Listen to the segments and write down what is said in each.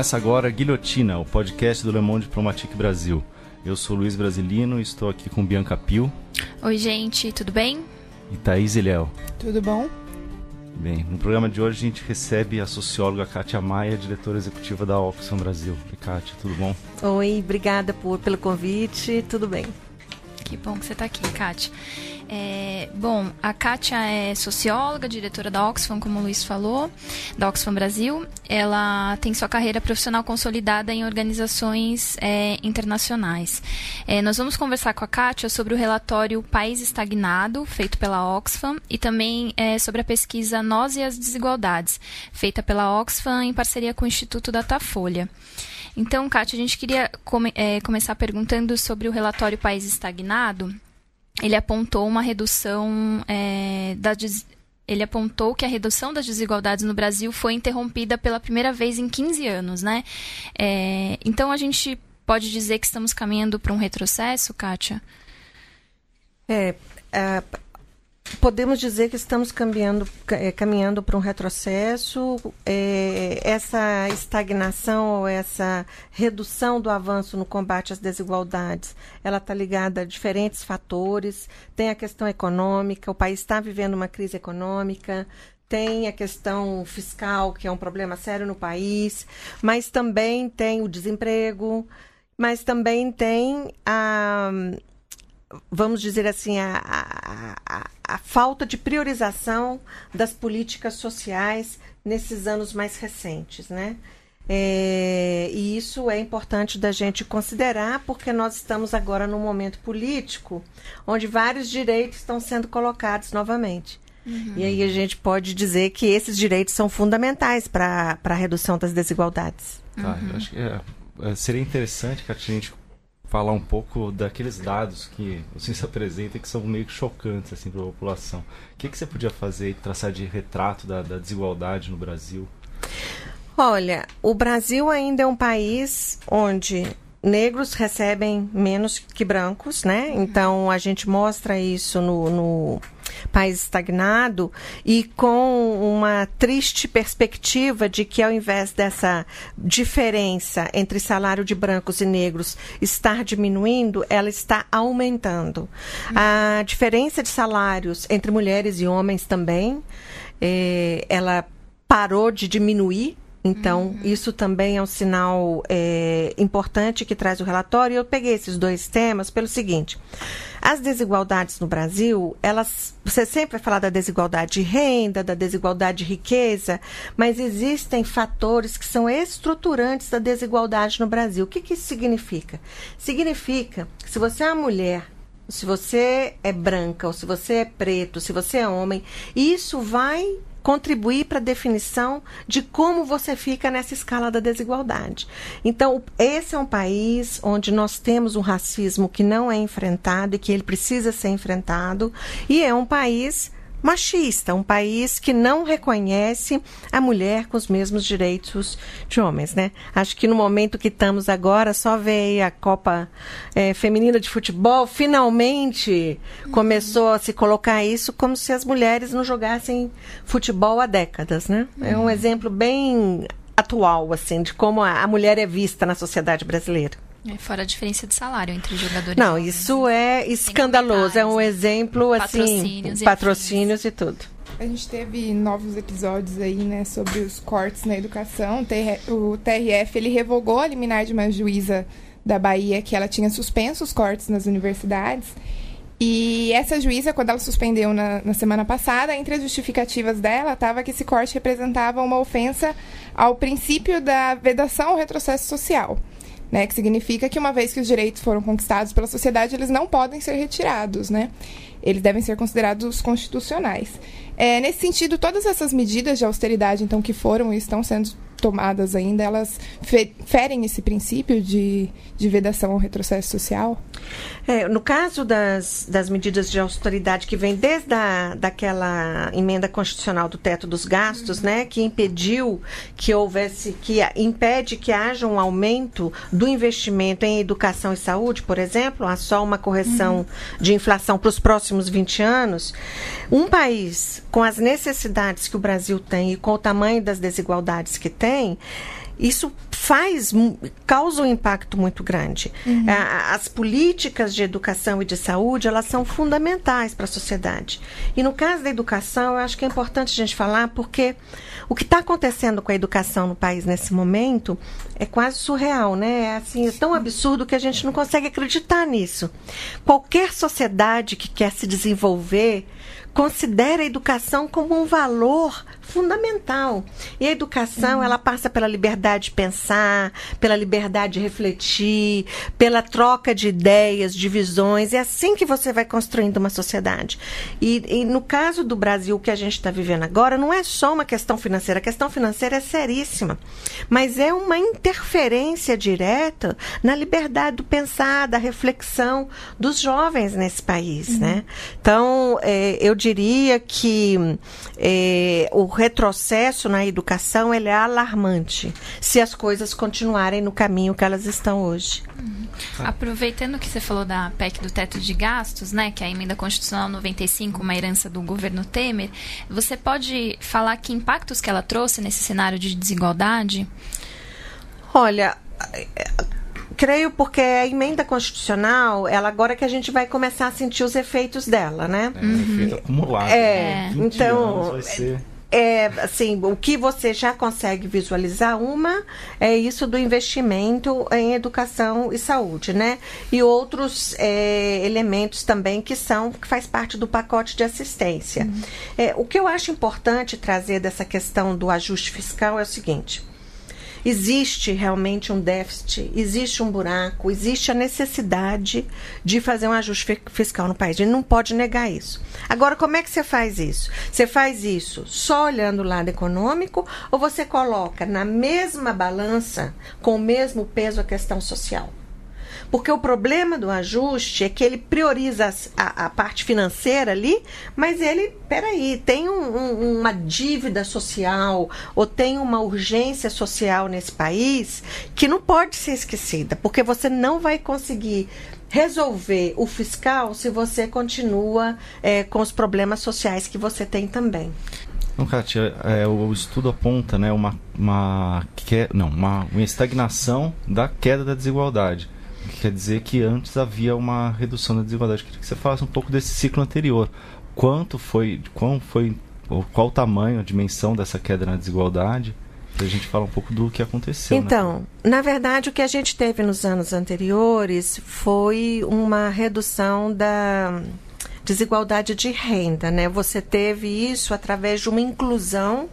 Começa agora Guilhotina, o podcast do Le Monde Diplomatique Brasil. Eu sou Luiz Brasilino e estou aqui com Bianca Pio. Oi, gente, tudo bem? E Thaís Ilhéu. Tudo bom? Bem, no programa de hoje a gente recebe a socióloga Kátia Maia, diretora executiva da Oxfam Brasil. E Kátia, tudo bom? Oi, obrigada por, pelo convite, tudo bem. Que bom que você está aqui, Kátia. É, bom, a Kátia é socióloga, diretora da Oxfam, como o Luiz falou, da Oxfam Brasil. Ela tem sua carreira profissional consolidada em organizações é, internacionais. É, nós vamos conversar com a Kátia sobre o relatório País Estagnado, feito pela Oxfam, e também é, sobre a pesquisa Nós e as Desigualdades, feita pela Oxfam em parceria com o Instituto Datafolha. Então, Kátia, a gente queria come, é, começar perguntando sobre o relatório País Estagnado, ele apontou uma redução é, da ele apontou que a redução das desigualdades no Brasil foi interrompida pela primeira vez em 15 anos, né? É, então a gente pode dizer que estamos caminhando para um retrocesso, Kátia? É, podemos dizer que estamos caminhando, é, caminhando para um retrocesso. É, essa estagnação ou essa redução do avanço no combate às desigualdades, ela está ligada a diferentes fatores. Tem a questão econômica, o país está vivendo uma crise econômica, tem a questão fiscal, que é um problema sério no país, mas também tem o desemprego, mas também tem a, vamos dizer assim, a, a, a, a, falta de priorização das políticas sociais nesses anos mais recentes, né? É, e isso é importante da gente considerar, porque nós estamos agora num momento político onde vários direitos estão sendo colocados novamente. Uhum. E aí a gente pode dizer que esses direitos são fundamentais para a redução das desigualdades. Tá, uhum. acho que é, é, seria interessante que a gente falar um pouco daqueles dados que você se apresenta que são meio chocantes assim para a população. O que, que você podia fazer traçar de retrato da, da desigualdade no Brasil? Olha, o Brasil ainda é um país onde negros recebem menos que brancos, né? Então a gente mostra isso no, no, país estagnado e com uma triste perspectiva de que ao invés dessa diferença entre salário de brancos e negros estar diminuindo, ela está aumentando. A diferença de salários entre mulheres e homens também, eh, ela parou de diminuir então, uhum. isso também é um sinal é, importante que traz o relatório. Eu peguei esses dois temas pelo seguinte: as desigualdades no Brasil, elas, você sempre vai falar da desigualdade de renda, da desigualdade de riqueza, mas existem fatores que são estruturantes da desigualdade no Brasil. O que, que isso significa? Significa que se você é uma mulher se você é branca, ou se você é preto, se você é homem, isso vai contribuir para a definição de como você fica nessa escala da desigualdade. Então, esse é um país onde nós temos um racismo que não é enfrentado e que ele precisa ser enfrentado, e é um país machista, um país que não reconhece a mulher com os mesmos direitos de homens, né? Acho que no momento que estamos agora, só veio a Copa é, Feminina de Futebol, finalmente uhum. começou a se colocar isso como se as mulheres não jogassem futebol há décadas, né? Uhum. É um uhum. exemplo bem atual, assim, de como a, a mulher é vista na sociedade brasileira. É, fora a diferença de salário entre jogadores. Não, isso é escandaloso. É um exemplo assim. Patrocínios, patrocínios e tudo. A gente teve novos episódios aí, né, sobre os cortes na educação. O TRF ele revogou a liminar de uma juíza da Bahia que ela tinha suspenso os cortes nas universidades. E essa juíza, quando ela suspendeu na, na semana passada, entre as justificativas dela estava que esse corte representava uma ofensa ao princípio da vedação ao retrocesso social né? Que significa que uma vez que os direitos foram conquistados pela sociedade, eles não podem ser retirados, né? Eles devem ser considerados constitucionais. É, nesse sentido, todas essas medidas de austeridade, então, que foram e estão sendo tomadas ainda, elas ferem esse princípio de, de vedação ao retrocesso social? É, no caso das, das medidas de austeridade que vem desde a, daquela emenda constitucional do teto dos gastos, uhum. né, que impediu que houvesse, que impede que haja um aumento do investimento em educação e saúde, por exemplo, há só uma correção uhum. de inflação para os próximos 20 anos, um país com as necessidades que o Brasil tem e com o tamanho das desigualdades que tem, isso faz, causa um impacto muito grande. Uhum. As políticas de educação e de saúde, elas são fundamentais para a sociedade. E no caso da educação, eu acho que é importante a gente falar porque o que está acontecendo com a educação no país nesse momento é quase surreal, né? É, assim, é tão absurdo que a gente não consegue acreditar nisso. Qualquer sociedade que quer se desenvolver considera a educação como um valor fundamental. E a educação, uhum. ela passa pela liberdade de pensar, pela liberdade de refletir, pela troca de ideias, de visões. É assim que você vai construindo uma sociedade. E, e no caso do Brasil, que a gente está vivendo agora, não é só uma questão financeira. A questão financeira é seríssima. Mas é uma interferência direta na liberdade do pensar, da reflexão dos jovens nesse país. Uhum. Né? Então, é, eu diria que é, o retrocesso na educação ele é alarmante se as coisas continuarem no caminho que elas estão hoje. Uhum. Aproveitando que você falou da PEC do teto de gastos, né, que é a emenda constitucional 95, uma herança do governo Temer, você pode falar que impactos que ela trouxe nesse cenário de desigualdade? Olha, creio porque a emenda constitucional, ela agora que a gente vai começar a sentir os efeitos dela, né? É, um efeito acumulado. É, né? então é, assim, o que você já consegue visualizar, uma é isso do investimento em educação e saúde, né? E outros é, elementos também que são, que faz parte do pacote de assistência. Uhum. É, o que eu acho importante trazer dessa questão do ajuste fiscal é o seguinte existe realmente um déficit, existe um buraco, existe a necessidade de fazer um ajuste fiscal no país. A gente não pode negar isso. Agora, como é que você faz isso? Você faz isso só olhando o lado econômico ou você coloca na mesma balança, com o mesmo peso, a questão social? Porque o problema do ajuste é que ele prioriza a, a parte financeira ali, mas ele, peraí, tem um, um, uma dívida social ou tem uma urgência social nesse país que não pode ser esquecida, porque você não vai conseguir resolver o fiscal se você continua é, com os problemas sociais que você tem também. Não, Kátia, é, o estudo aponta né, uma, uma, que, não, uma, uma estagnação da queda da desigualdade quer dizer que antes havia uma redução da desigualdade. Queria que você falasse um pouco desse ciclo anterior. Quanto foi, qual foi, qual o tamanho, a dimensão dessa queda na desigualdade? a gente fala um pouco do que aconteceu. Né? Então, né? na verdade, o que a gente teve nos anos anteriores foi uma redução da desigualdade de renda, né? Você teve isso através de uma inclusão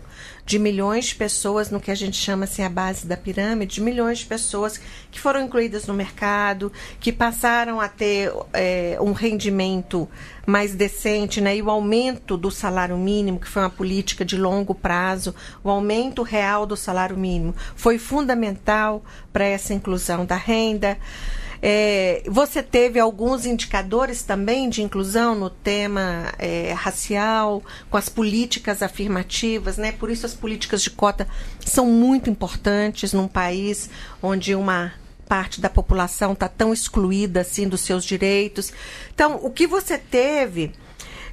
de milhões de pessoas no que a gente chama assim a base da pirâmide, de milhões de pessoas que foram incluídas no mercado, que passaram a ter é, um rendimento mais decente, né? E o aumento do salário mínimo, que foi uma política de longo prazo, o aumento real do salário mínimo foi fundamental para essa inclusão da renda. É, você teve alguns indicadores também de inclusão no tema é, racial, com as políticas afirmativas, né? Por isso as políticas de cota são muito importantes num país onde uma parte da população está tão excluída assim dos seus direitos. Então, o que você teve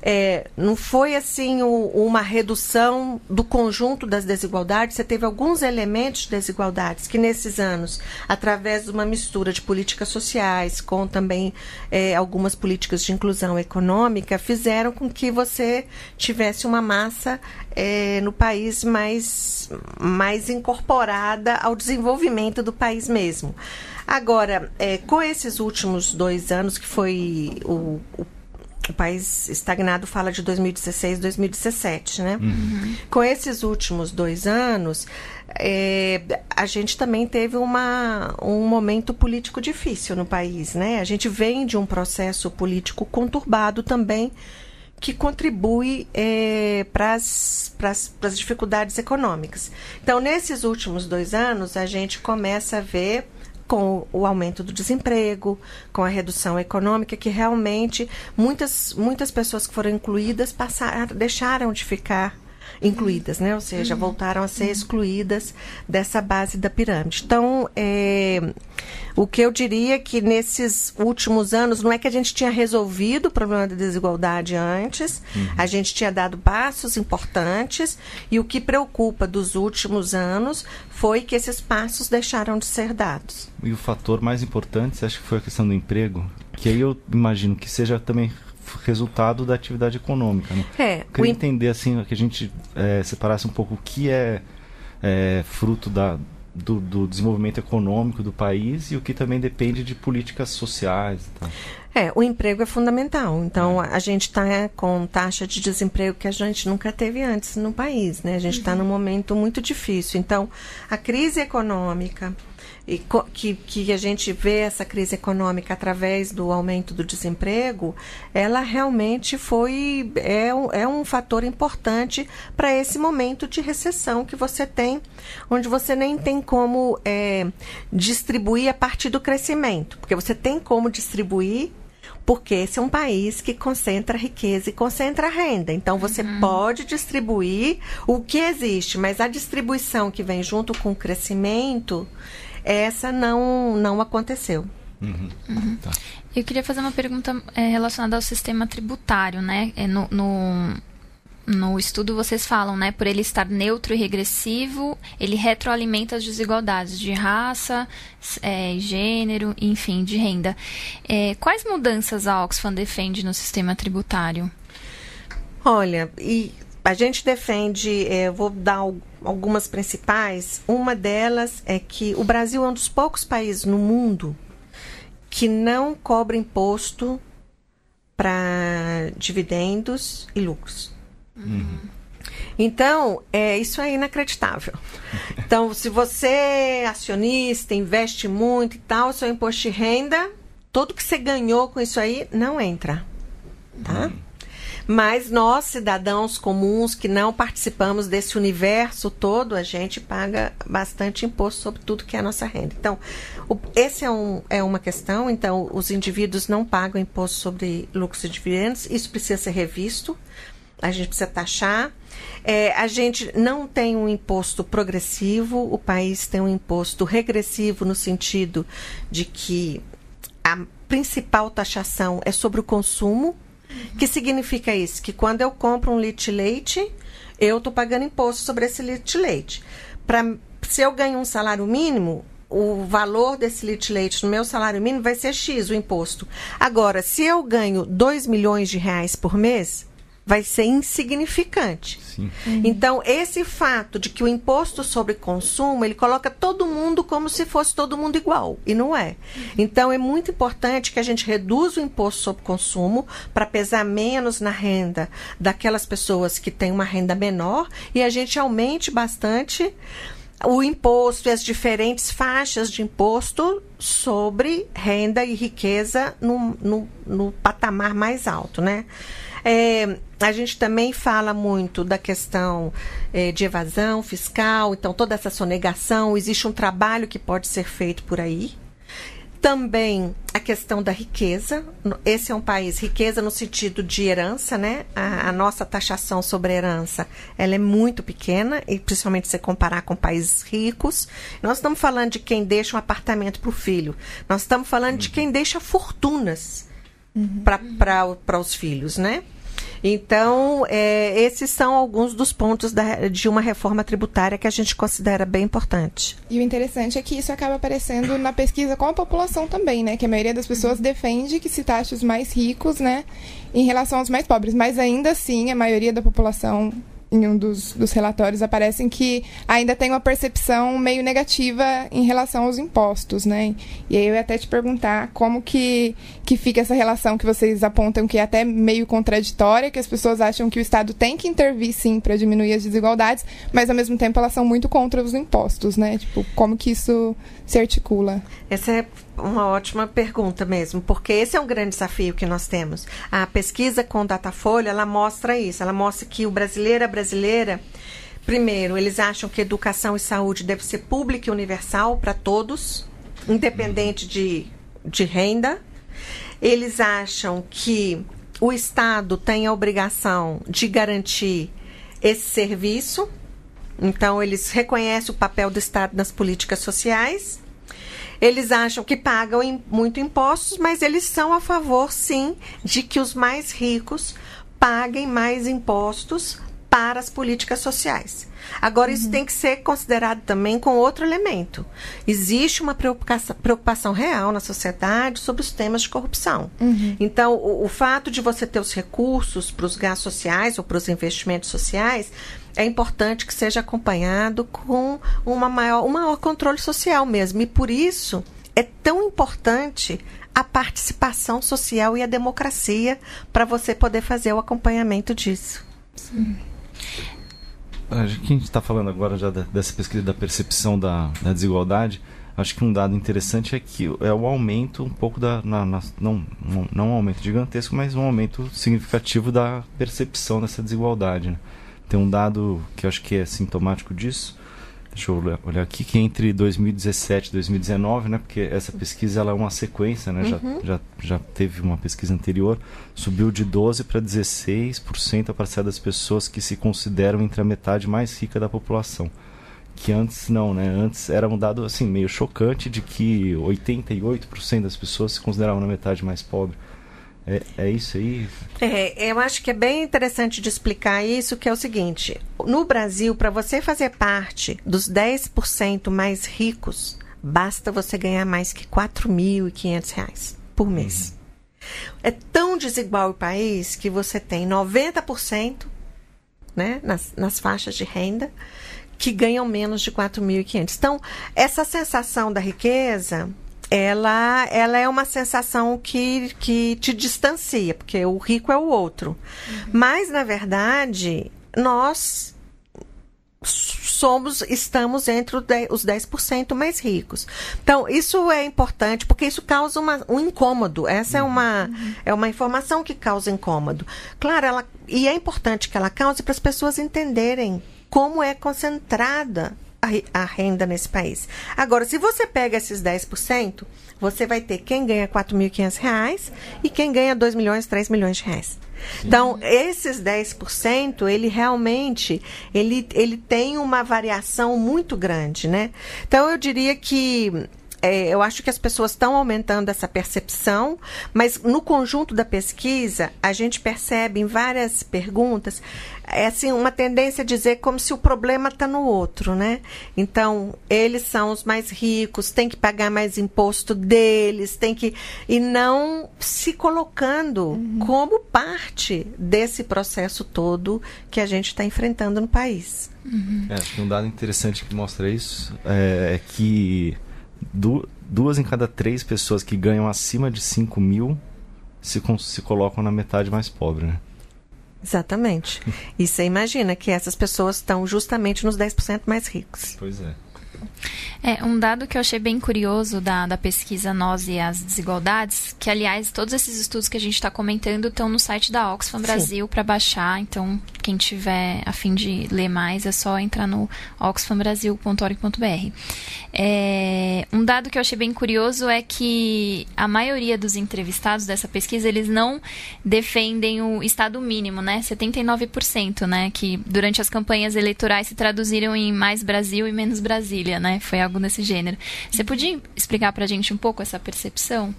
é, não foi assim o, uma redução do conjunto das desigualdades, você teve alguns elementos de desigualdades que nesses anos, através de uma mistura de políticas sociais com também é, algumas políticas de inclusão econômica, fizeram com que você tivesse uma massa é, no país mais, mais incorporada ao desenvolvimento do país mesmo. Agora, é, com esses últimos dois anos, que foi o, o o país estagnado fala de 2016, 2017, né? Uhum. Com esses últimos dois anos, é, a gente também teve uma, um momento político difícil no país, né? A gente vem de um processo político conturbado também, que contribui é, para as dificuldades econômicas. Então, nesses últimos dois anos, a gente começa a ver com o aumento do desemprego, com a redução econômica, que realmente muitas, muitas pessoas que foram incluídas passaram, deixaram de ficar incluídas, né? Ou seja, voltaram a ser excluídas dessa base da pirâmide. Então, é, o que eu diria é que nesses últimos anos, não é que a gente tinha resolvido o problema da desigualdade antes, uhum. a gente tinha dado passos importantes, e o que preocupa dos últimos anos foi que esses passos deixaram de ser dados. E o fator mais importante, você acha que foi a questão do emprego? Que aí eu imagino que seja também resultado da atividade econômica. Né? É, eu queria entender assim que a gente é, separasse um pouco o que é, é fruto da, do, do, desenvolvimento econômico do país e o que também depende de políticas sociais. Tá? É, o emprego é fundamental. Então, é. a gente está com taxa de desemprego que a gente nunca teve antes no país, né? A gente está uhum. num momento muito difícil. Então, a crise econômica, e que, que a gente vê essa crise econômica através do aumento do desemprego, ela realmente foi é, é um fator importante para esse momento de recessão que você tem, onde você nem tem como é, distribuir a partir do crescimento, porque você tem como distribuir porque esse é um país que concentra riqueza e concentra renda. Então você uhum. pode distribuir o que existe, mas a distribuição que vem junto com o crescimento, essa não, não aconteceu. Uhum. Uhum. Tá. Eu queria fazer uma pergunta é, relacionada ao sistema tributário, né? É, no, no, no, estudo vocês falam, né? Por ele estar neutro e regressivo, ele retroalimenta as desigualdades de raça, é, gênero, enfim, de renda. É, quais mudanças a Oxfam defende no sistema tributário? Olha, e a gente defende, é, vou dar algumas principais. Uma delas é que o Brasil é um dos poucos países no mundo que não cobra imposto para dividendos e lucros. Uhum. Então, é, isso é inacreditável. Então, se você é acionista, investe muito e tal, seu imposto de renda, tudo que você ganhou com isso aí não entra. Tá? Uhum. Mas nós, cidadãos comuns que não participamos desse universo todo, a gente paga bastante imposto sobre tudo que é a nossa renda. Então, o, esse é, um, é uma questão. Então, os indivíduos não pagam imposto sobre lucros e dividendos. Isso precisa ser revisto. A gente precisa taxar. É, a gente não tem um imposto progressivo, o país tem um imposto regressivo no sentido de que a principal taxação é sobre o consumo que significa isso? Que quando eu compro um litro de leite, eu estou pagando imposto sobre esse litro de leite. Pra, se eu ganho um salário mínimo, o valor desse litro de leite no meu salário mínimo vai ser X, o imposto. Agora, se eu ganho 2 milhões de reais por mês, vai ser insignificante. Uhum. Então, esse fato de que o imposto sobre consumo, ele coloca todo mundo como se fosse todo mundo igual, e não é. Uhum. Então, é muito importante que a gente reduza o imposto sobre consumo para pesar menos na renda daquelas pessoas que têm uma renda menor e a gente aumente bastante o imposto e as diferentes faixas de imposto sobre renda e riqueza no, no, no patamar mais alto, né? É, a gente também fala muito da questão é, de evasão fiscal, então toda essa sonegação, existe um trabalho que pode ser feito por aí. Também a questão da riqueza. Esse é um país, riqueza no sentido de herança, né? A, a nossa taxação sobre herança, ela é muito pequena, e principalmente se comparar com países ricos. Nós estamos falando de quem deixa um apartamento para o filho. Nós estamos falando de quem deixa fortunas uhum. para os filhos, né? Então, é, esses são alguns dos pontos da, de uma reforma tributária que a gente considera bem importante. E o interessante é que isso acaba aparecendo na pesquisa com a população também, né? Que a maioria das pessoas defende que se taxe os mais ricos, né? Em relação aos mais pobres. Mas ainda assim, a maioria da população em um dos, dos relatórios aparecem que ainda tem uma percepção meio negativa em relação aos impostos, né? E aí eu ia até te perguntar como que, que fica essa relação que vocês apontam que é até meio contraditória, que as pessoas acham que o Estado tem que intervir sim para diminuir as desigualdades, mas ao mesmo tempo elas são muito contra os impostos, né? Tipo, como que isso se articula? Essa é uma ótima pergunta mesmo, porque esse é um grande desafio que nós temos. A pesquisa com Datafolha, ela mostra isso, ela mostra que o brasileiro, a brasileira, primeiro, eles acham que educação e saúde deve ser pública e universal para todos, independente de, de renda. Eles acham que o Estado tem a obrigação de garantir esse serviço. Então, eles reconhecem o papel do Estado nas políticas sociais. Eles acham que pagam im muito impostos, mas eles são a favor, sim, de que os mais ricos paguem mais impostos para as políticas sociais. Agora, isso tem que ser considerado também com outro elemento. Existe uma preocupação, preocupação real na sociedade sobre os temas de corrupção. Então, o, o fato de você ter os recursos para os gastos sociais ou para os investimentos sociais é importante que seja acompanhado com uma maior, um maior controle social mesmo. E por isso é tão importante a participação social e a democracia para você poder fazer o acompanhamento disso. A gente está falando agora já da- dessa pesquisa da percepção da, da desigualdade. Acho que um dado interessante é que é o aumento um pouco da. na- na- não, não, não um aumento gigantesco, mas um aumento significativo da percepção dessa desigualdade. né? Tem um dado que acho que é sintomático disso. Deixa eu olhar, aqui, que entre 2017 e 2019, né? Porque essa pesquisa ela é uma sequência, né? Já, já, já teve uma pesquisa anterior, subiu de 12% para 16% a parcela das pessoas que se consideram entre a metade mais rica da população. Que antes não, né? Antes era um dado assim, meio chocante de que 88% das pessoas se consideravam na metade mais pobre. É, é isso aí? É, eu acho que é bem interessante de explicar isso, que é o seguinte: no Brasil, para você fazer parte dos 10% mais ricos, basta você ganhar mais que 4.500 reais por mês. É tão desigual o país que você tem 90% né, nas, nas faixas de renda que ganham menos de 4.500. Então, essa sensação da riqueza, ela, ela é uma sensação que, que te distancia, porque o rico é o outro. Mas, na verdade, nós somos estamos entre os 10%, os 10% mais ricos. Então, isso é importante porque isso causa uma, um incômodo. Essa é uma é uma informação que causa incômodo. Claro, ela e é importante que ela cause para as pessoas entenderem como é concentrada a, renda nesse país. Agora, se você pega esses 10%, você vai ter quem ganha 4.500 reais e quem ganha 2 milhões, 3 milhões de reais. Então, esses 10%, ele realmente, ele, ele tem uma variação muito grande, né? Então, eu diria que é, eu acho que as pessoas estão aumentando essa percepção, mas no conjunto da pesquisa, a gente percebe em várias perguntas é assim, uma tendência a dizer como se o problema está no outro, né? Então, eles são os mais ricos, tem que pagar mais imposto deles, tem que. E não se colocando como parte desse processo todo que a gente está enfrentando no país. É, acho que um dado interessante que mostra isso é, é que du- duas em cada três pessoas que ganham acima de 5 mil se, se colocam na metade mais pobre, né? Exatamente. E você imagina que essas pessoas estão justamente nos 10% mais ricos. Pois é. É, um dado que eu achei bem curioso da, da pesquisa Nós e as Desigualdades, que, aliás, todos esses estudos que a gente está comentando estão no site da Oxfam Brasil para baixar. Então, quem tiver a fim de ler mais, é só entrar no oxfambrasil.org.br. É, um dado que eu achei bem curioso é que a maioria dos entrevistados dessa pesquisa, eles não defendem o Estado mínimo, né? 79%, né? Que durante as campanhas eleitorais se traduziram em mais Brasil e menos Brasília, né? Foi algo desse gênero. Você podia explicar pra gente um pouco essa percepção?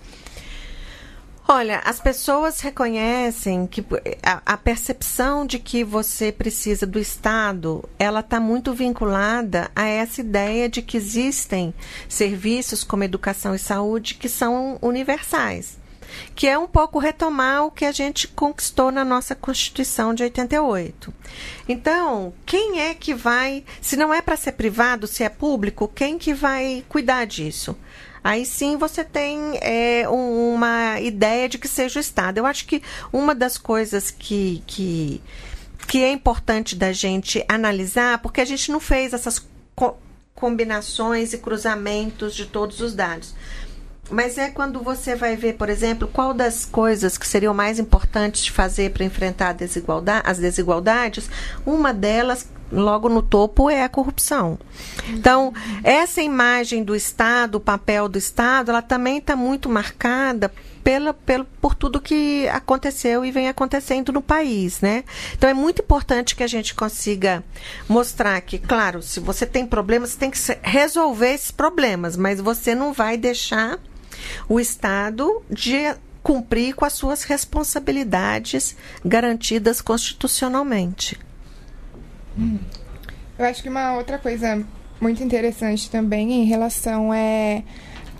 Olha, as pessoas reconhecem que a, a percepção de que você precisa do Estado, ela está muito vinculada a essa ideia de que existem serviços como educação e saúde que são universais. Que é um pouco retomar o que a gente conquistou na nossa Constituição de 88. Então, quem é que vai, se não é para ser privado, se é público, quem que vai cuidar disso? Aí sim você tem é, um- uma ideia de que seja o Estado. Eu acho que uma das coisas que, que, que é importante da gente analisar, porque a gente não fez essas co- combinações e cruzamentos de todos os dados. Mas é quando você vai ver, por exemplo, qual das coisas que seriam mais importantes de fazer para enfrentar desigualdade, as desigualdades, uma delas, logo no topo, é a corrupção. Então, essa imagem do Estado, o papel do Estado, ela também está muito marcada pela, pelo, por tudo que aconteceu e vem acontecendo no país, né? Então é muito importante que a gente consiga mostrar que, claro, se você tem problemas, você tem que resolver esses problemas, mas você não vai deixar o Estado de cumprir com as suas responsabilidades garantidas constitucionalmente. Eu acho que uma outra coisa muito interessante também em relação é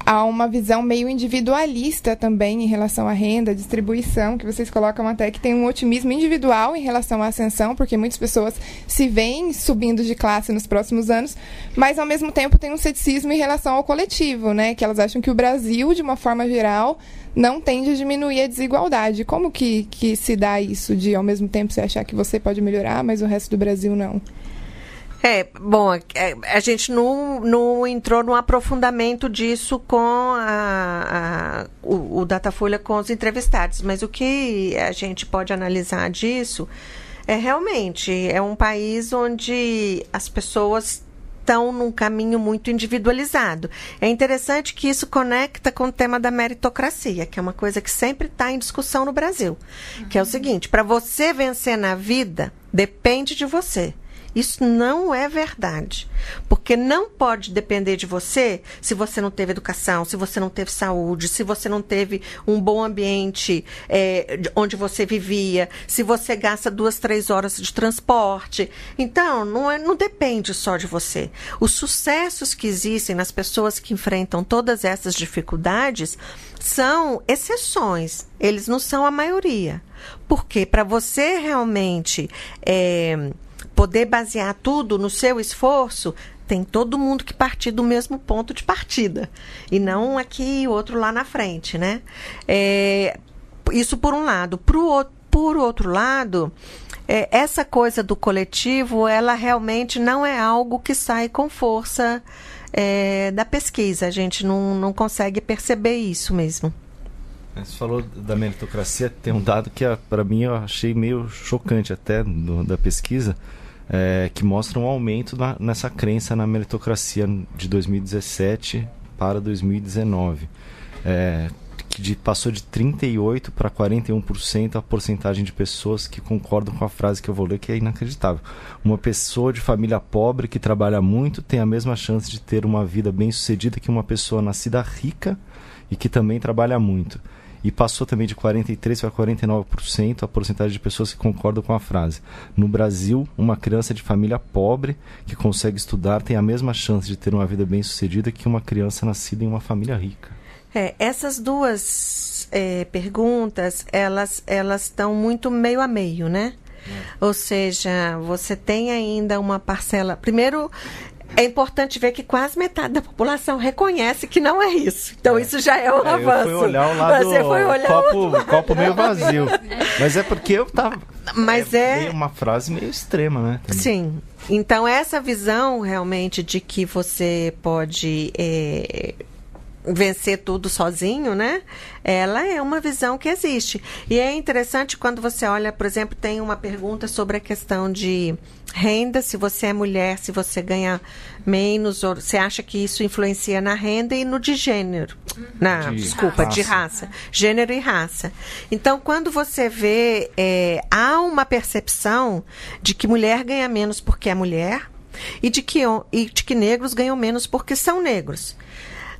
há uma visão meio individualista também em relação à renda, distribuição, que vocês colocam até que tem um otimismo individual em relação à ascensão, porque muitas pessoas se veem subindo de classe nos próximos anos, mas ao mesmo tempo tem um ceticismo em relação ao coletivo, né? Que elas acham que o Brasil, de uma forma geral, não tende a diminuir a desigualdade. Como que, que se dá isso de, ao mesmo tempo, você achar que você pode melhorar, mas o resto do Brasil não? É, bom, a, é, a, gente não, não entrou no aprofundamento disso com a, a, o, o Datafolha com os entrevistados, mas o que a gente pode analisar disso é realmente é um país onde as pessoas estão num caminho muito individualizado. É interessante que isso conecta com o tema da meritocracia, que é uma coisa que sempre está em discussão no Brasil, uhum. que é o seguinte: para você vencer na vida, depende de você. Isso não é verdade. Porque não pode depender de você se você não teve educação, se você não teve saúde, se você não teve um bom ambiente é, onde você vivia, se você gasta duas, três horas de transporte. Então, não, é, não depende só de você. Os sucessos que existem nas pessoas que enfrentam todas essas dificuldades são exceções, eles não são a maioria. Porque para você realmente é, poder basear tudo no seu esforço, tem todo mundo que partir do mesmo ponto de partida. E não aqui e outro lá na frente, né? É, isso por um lado. Pro, por outro lado, é, essa coisa do coletivo, ela realmente não é algo que sai com força é, da pesquisa. A gente não, não consegue perceber isso mesmo. Você falou da meritocracia, tem um dado que para mim eu achei meio chocante até do, da pesquisa é, que mostra um aumento na, nessa crença na meritocracia de 2017 para 2019. É, que passou de 38% para 41% a porcentagem de pessoas que concordam com a frase que eu vou ler, que é inacreditável. Uma pessoa de família pobre que trabalha muito tem a mesma chance de ter uma vida bem sucedida que uma pessoa nascida rica e que também trabalha muito e passou também de 43% para 49% a porcentagem de pessoas que concordam com a frase. No Brasil, uma criança de família pobre que consegue estudar tem a mesma chance de ter uma vida bem sucedida que uma criança nascida em uma família rica. É, essas duas é, perguntas, elas elas estão muito meio a meio, né? É. Ou seja, você tem ainda uma parcela. Primeiro, é importante ver que quase metade da população reconhece que não é isso. Então, é. isso já é um é, avanço. Eu fui olhar o lado Você foi olhar copo, o... copo meio vazio. Mas é porque eu tava. Mas é, é... uma frase meio extrema, né? Também. Sim. Então, essa visão realmente de que você pode. É vencer tudo sozinho, né? Ela é uma visão que existe. E é interessante quando você olha, por exemplo, tem uma pergunta sobre a questão de renda, se você é mulher, se você ganha menos, ou você acha que isso influencia na renda e no de gênero. Na, de desculpa, raça. de raça. Gênero e raça. Então, quando você vê, é, há uma percepção de que mulher ganha menos porque é mulher e de que, e de que negros ganham menos porque são negros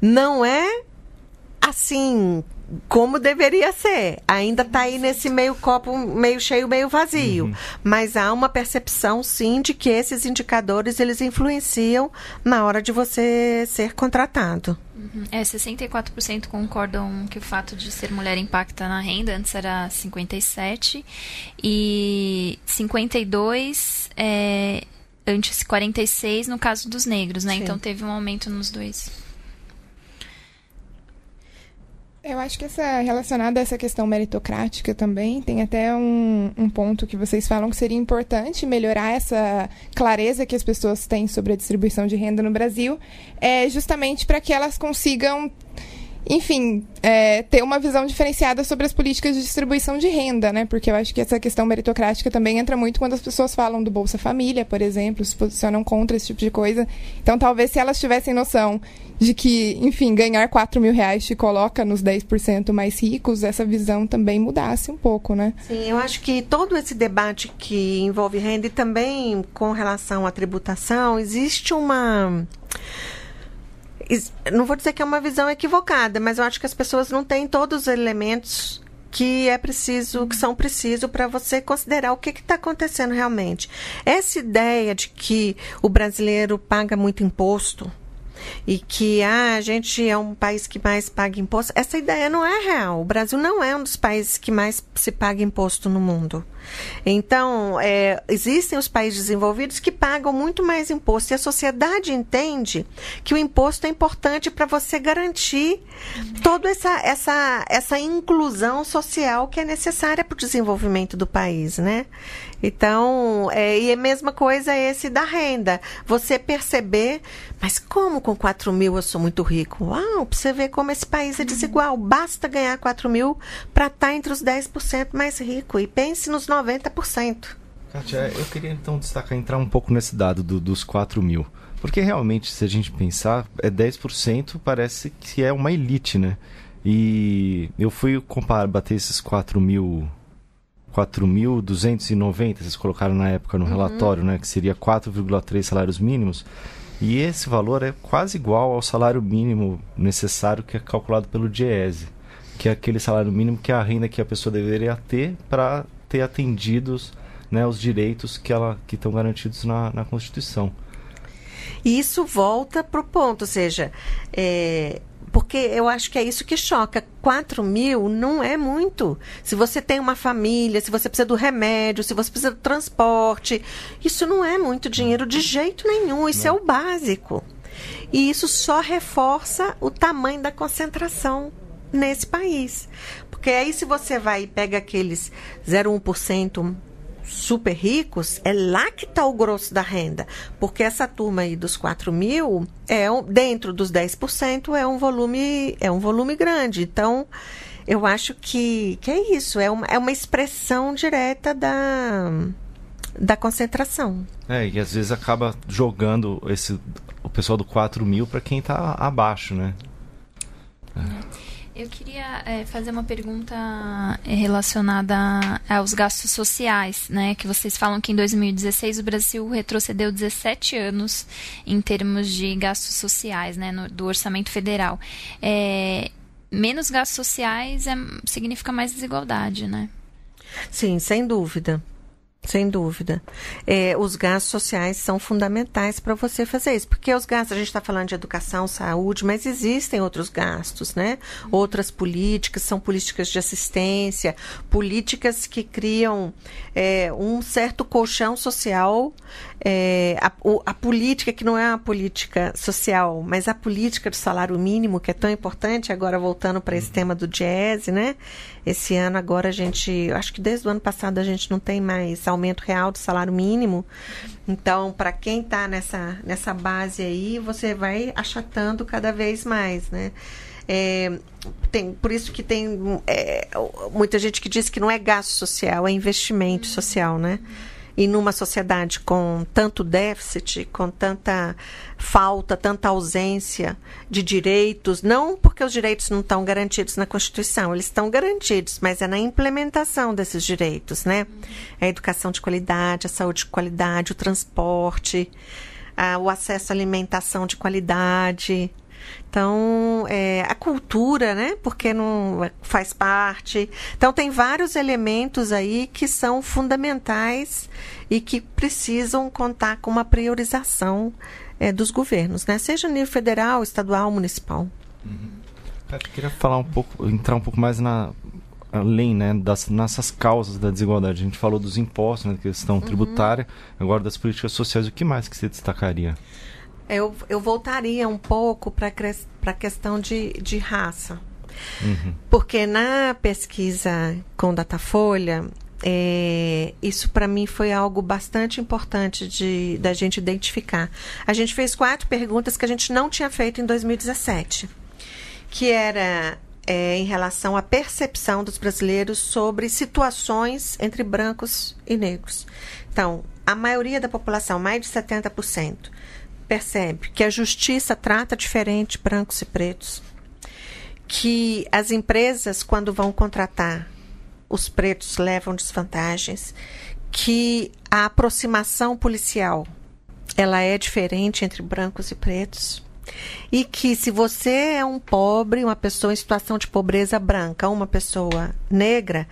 não é assim como deveria ser. Ainda está aí nesse meio copo meio cheio, meio vazio. Uhum. Mas há uma percepção, sim, de que esses indicadores eles influenciam na hora de você ser contratado. Uhum. É, 64% concordam que o fato de ser mulher impacta na renda, antes era 57%, e 52% é, antes 46% no caso dos negros, né? Sim. Então teve um aumento nos dois. Eu acho que essa relacionada a essa questão meritocrática também tem até um, um ponto que vocês falam que seria importante melhorar essa clareza que as pessoas têm sobre a distribuição de renda no Brasil, é justamente para que elas consigam enfim, é, ter uma visão diferenciada sobre as políticas de distribuição de renda, né? Porque eu acho que essa questão meritocrática também entra muito quando as pessoas falam do Bolsa Família, por exemplo, se posicionam contra esse tipo de coisa. Então, talvez se elas tivessem noção de que, enfim, ganhar 4 mil reais te coloca nos 10% mais ricos, essa visão também mudasse um pouco, né? Sim, eu acho que todo esse debate que envolve renda e também com relação à tributação, existe uma não vou dizer que é uma visão equivocada, mas eu acho que as pessoas não têm todos os elementos que é preciso, que são precisos para você considerar o que está acontecendo realmente. Essa ideia de que o brasileiro paga muito imposto e que ah, a gente é um país que mais paga imposto, essa ideia não é real. O Brasil não é um dos países que mais se paga imposto no mundo. Então, é, existem os países desenvolvidos que pagam muito mais imposto. E a sociedade entende que o imposto é importante para você garantir toda essa, essa, essa inclusão social que é necessária para o desenvolvimento do país, né? Então, é, e a mesma coisa é esse da renda. Você perceber, mas como com 4 mil eu sou muito rico? Uau, para você ver como esse país é desigual. Basta ganhar 4 mil para estar tá entre os 10% mais ricos. E pense nos 90%. Kátia, eu queria então destacar, entrar um pouco nesse dado do, dos 4 mil. Porque realmente, se a gente pensar, é 10% parece que é uma elite, né? E eu fui comparar, bater esses 4 mil 4.290, vocês colocaram na época no uhum. relatório, né, que seria 4,3 salários mínimos. E esse valor é quase igual ao salário mínimo necessário que é calculado pelo DIESE, que é aquele salário mínimo que é a renda que a pessoa deveria ter para ter atendidos né, os direitos que, ela, que estão garantidos na, na Constituição. E isso volta para o ponto, ou seja, é, porque eu acho que é isso que choca. 4 mil não é muito. Se você tem uma família, se você precisa do remédio, se você precisa do transporte, isso não é muito dinheiro de jeito nenhum. Isso não. é o básico. E isso só reforça o tamanho da concentração nesse país. Porque aí, se você vai e pega aqueles 0,1% super ricos, é lá que está o grosso da renda. Porque essa turma aí dos 4 mil, é um, dentro dos 10%, é um volume, é um volume grande. Então, eu acho que, que é isso, é uma, é uma expressão direta da, da concentração. É, e às vezes acaba jogando esse, o pessoal do 4 mil para quem está abaixo, né? É. Eu queria é, fazer uma pergunta é, relacionada aos gastos sociais, né? Que vocês falam que em 2016 o Brasil retrocedeu 17 anos em termos de gastos sociais, né? No, do orçamento federal. É, menos gastos sociais é, significa mais desigualdade, né? Sim, sem dúvida. Sem dúvida. É, os gastos sociais são fundamentais para você fazer isso. Porque os gastos, a gente está falando de educação, saúde, mas existem outros gastos, né? Outras políticas, são políticas de assistência, políticas que criam é, um certo colchão social. É, a, a, política, que não é uma política social, mas a política do salário mínimo, que é tão importante, agora voltando para esse tema do jazz, né? Esse ano agora a gente, acho que desde o ano passado a gente não tem mais aumento real do salário mínimo. Então, para quem está nessa, nessa base aí, você vai achatando cada vez mais, né? É, tem, por isso que tem é, muita gente que diz que não é gasto social, é investimento social, né? E numa sociedade com tanto déficit, com tanta falta, tanta ausência de direitos, não porque os direitos não estão garantidos na Constituição, eles estão garantidos, mas é na implementação desses direitos, né? A educação de qualidade, a saúde de qualidade, o transporte, a, o acesso à alimentação de qualidade, então, é, a cultura, né? Porque não faz parte. Então, tem vários elementos aí que são fundamentais e que precisam contar com uma priorização é, dos governos, né? Seja no nível federal, estadual, municipal. Uhum. Eu queria falar um pouco, entrar um pouco mais na além né, das nessas causas da desigualdade. A gente falou dos impostos, né, questão uhum. tributária, agora das políticas sociais. O que mais que você destacaria? Eu, eu voltaria um pouco para a questão de, de raça. Uhum. Porque na pesquisa com Datafolha, é, isso para mim foi algo bastante importante de da gente identificar. A gente fez quatro perguntas que a gente não tinha feito em 2017 que era é, em relação à percepção dos brasileiros sobre situações entre brancos e negros. Então, a maioria da população, mais de 70%, percebe que a justiça trata diferente brancos e pretos, que as empresas, quando vão contratar, os pretos levam desvantagens, que a aproximação policial ela é diferente entre brancos e pretos. E que se você é um pobre, uma pessoa em situação de pobreza branca, uma pessoa negra,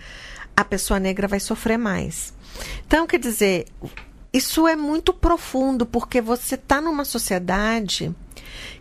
a pessoa negra vai sofrer mais. Então, quer dizer, isso é muito profundo, porque você está numa sociedade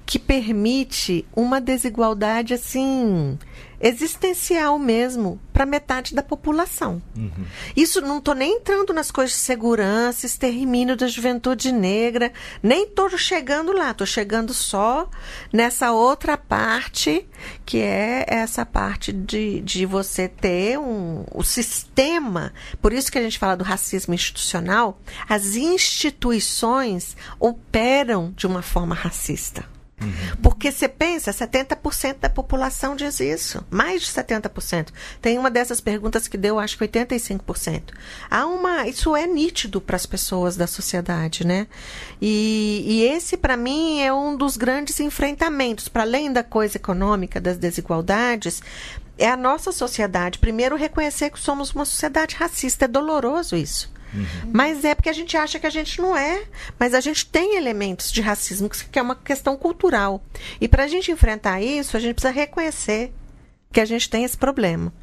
que permite uma desigualdade assim existencial mesmo para metade da população. Uhum. Isso não estou nem entrando nas coisas de segurança, extermínio da juventude negra, nem estou chegando lá, estou chegando só nessa outra parte, que é essa parte de, de você ter um, o sistema, por isso que a gente fala do racismo institucional, as instituições operam de uma forma racista. Porque você pensa, 70% da população diz isso. Mais de 70%. Tem uma dessas perguntas que deu, acho que 85%. Há uma. Isso é nítido para as pessoas da sociedade, né? E, e esse, para mim, é um dos grandes enfrentamentos. Para além da coisa econômica, das desigualdades, é a nossa sociedade. Primeiro, reconhecer que somos uma sociedade racista. É doloroso isso. Uhum. Mas é porque a gente acha que a gente não é. Mas a gente tem elementos de racismo, que é uma questão cultural. E para a gente enfrentar isso, a gente precisa reconhecer que a gente tem esse problema.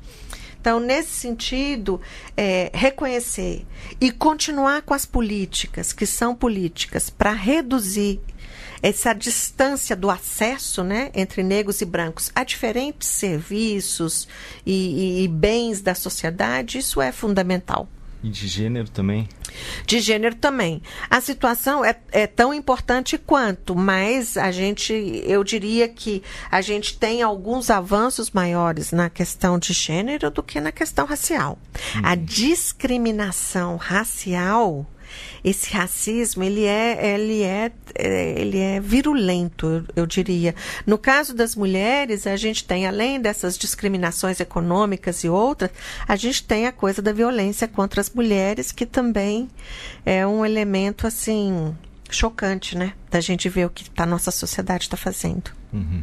Então, nesse sentido, é, reconhecer e continuar com as políticas, que são políticas, para reduzir essa distância do acesso né, entre negros e brancos a diferentes serviços e, e, e bens da sociedade, isso é fundamental. E de gênero também? De gênero também. A situação é, é tão importante quanto, mas a gente, eu diria que a gente tem alguns avanços maiores na questão de gênero do que na questão racial. Hum. A discriminação racial esse racismo ele é ele é, é ele é virulento eu, diria. No caso das mulheres a gente tem além dessas discriminações econômicas e outras a gente tem a coisa da violência contra as mulheres que também é um elemento assim chocante né? Da gente ver o que a nossa sociedade está fazendo. Uhum.